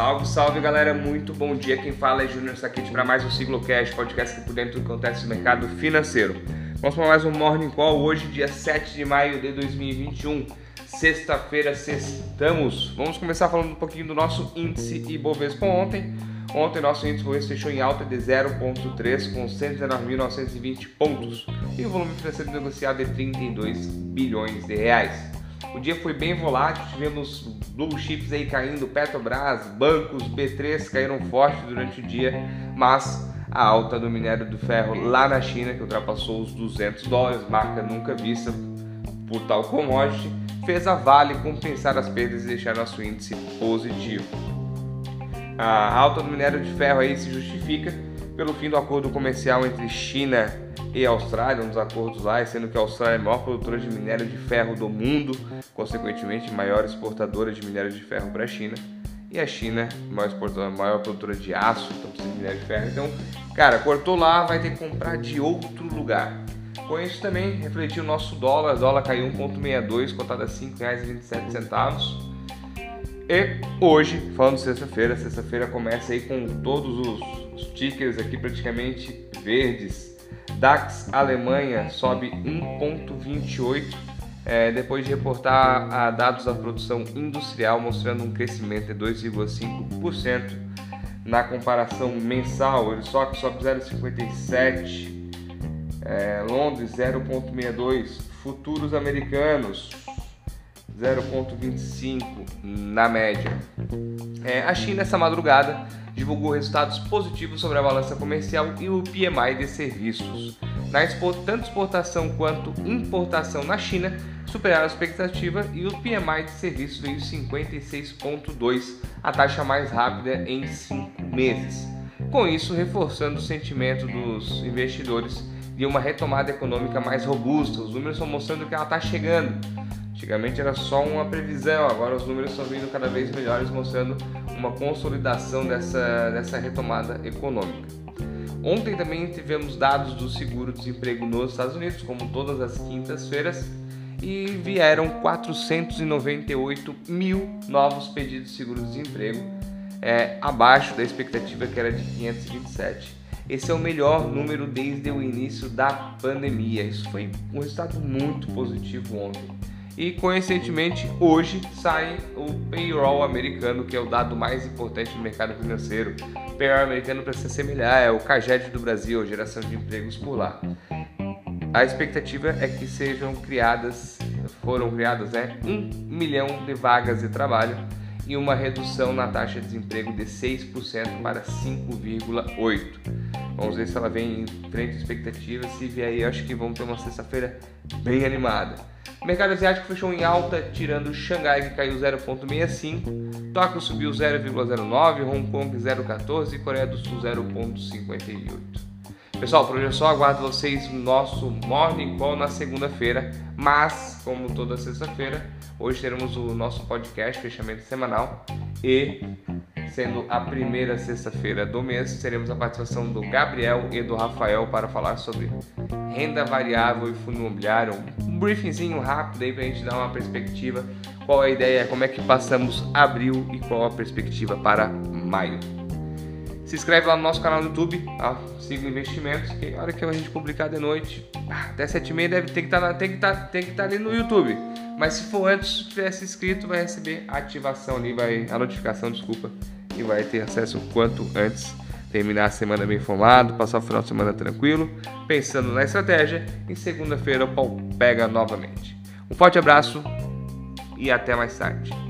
Salve, salve galera, muito bom dia. Quem fala é Júnior Saquete para mais um Ciclocast, podcast que por dentro do que acontece no mercado financeiro. Vamos para mais um Morning Call hoje, dia 7 de maio de 2021. Sexta-feira, sextamos. Vamos começar falando um pouquinho do nosso índice Ibovespa ontem. Ontem nosso índice Ibovespa fechou em alta de 0,3 com 119.920 pontos e o volume financeiro negociado é 32 bilhões de reais. O dia foi bem volátil, tivemos blue chips aí caindo, Petrobras, bancos, B3 caíram forte durante o dia, mas a alta do minério do ferro lá na China, que ultrapassou os 200 dólares, marca nunca vista por tal commodity, fez a Vale compensar as perdas e deixar nosso índice positivo. A alta do minério de ferro aí se justifica pelo fim do acordo comercial entre China e Austrália, dos acordos lá, sendo que a Austrália é a maior produtora de minério de ferro do mundo, consequentemente maior exportadora de minério de ferro para a China, e a China, maior exportadora, maior produtora de aço, então precisa de minério de ferro. Então, cara, cortou lá, vai ter que comprar de outro lugar. Com isso também refletiu o nosso dólar, o dólar caiu 1,62, cotado a R$ 5,27. E hoje, falando sexta-feira, sexta-feira começa aí com todos os, os tickers aqui praticamente verdes, DAX Alemanha sobe 1,28 é, depois de reportar a dados da produção industrial mostrando um crescimento de 2,5% na comparação mensal. Ele sobe, sobe 0,57, é, Londres 0,62, futuros americanos 0,25 na média. É, a China essa madrugada divulgou resultados positivos sobre a balança comercial e o PMI de serviços. Na tanto exportação quanto importação na China superaram a expectativa e o PMI de serviços veio 56,2, a taxa mais rápida em cinco meses. Com isso, reforçando o sentimento dos investidores de uma retomada econômica mais robusta. Os números estão mostrando que ela está chegando. Antigamente era só uma previsão, agora os números estão vindo cada vez melhores, mostrando uma consolidação dessa, dessa retomada econômica. Ontem também tivemos dados do seguro-desemprego nos Estados Unidos, como todas as quintas-feiras, e vieram 498 mil novos pedidos de seguro-desemprego, é, abaixo da expectativa que era de 527. Esse é o melhor número desde o início da pandemia. Isso foi um resultado muito positivo ontem. E coincidentemente, hoje sai o payroll americano, que é o dado mais importante do mercado financeiro. Payroll americano, para se assemelhar, é o CAGED do Brasil, geração de empregos por lá. A expectativa é que sejam criadas, foram criadas, né, um milhão de vagas de trabalho e uma redução na taxa de desemprego de 6% para 5,8%. Vamos ver se ela vem em frente à expectativa. Se vier aí, acho que vamos ter uma sexta-feira bem animada. O mercado asiático fechou em alta, tirando Xangai que caiu 0,65, Tóquio subiu 0,09, Hong Kong 0,14 e Coreia do Sul 0,58. Pessoal, por hoje é só, aguardo vocês no nosso Morning Call na segunda-feira, mas, como toda sexta-feira, hoje teremos o nosso podcast, fechamento semanal, e sendo a primeira sexta-feira do mês, teremos a participação do Gabriel e do Rafael para falar sobre renda variável e fundo imobiliário. Um briefingzinho rápido aí para a gente dar uma perspectiva, qual é a ideia, como é que passamos abril e qual a perspectiva para maio. Se inscreve lá no nosso canal no YouTube, tá? Siga Investimentos, que a hora que a gente publicar de noite, até 7h30 deve ter que estar tá, tem que estar tá, tem que estar tá ali no YouTube. Mas se for antes, se tivesse inscrito, vai receber a ativação ali, vai a notificação, desculpa, vai ter acesso o quanto antes. Terminar a semana bem informado, passar o final de semana tranquilo, pensando na estratégia. E segunda-feira o pau pega novamente. Um forte abraço e até mais tarde.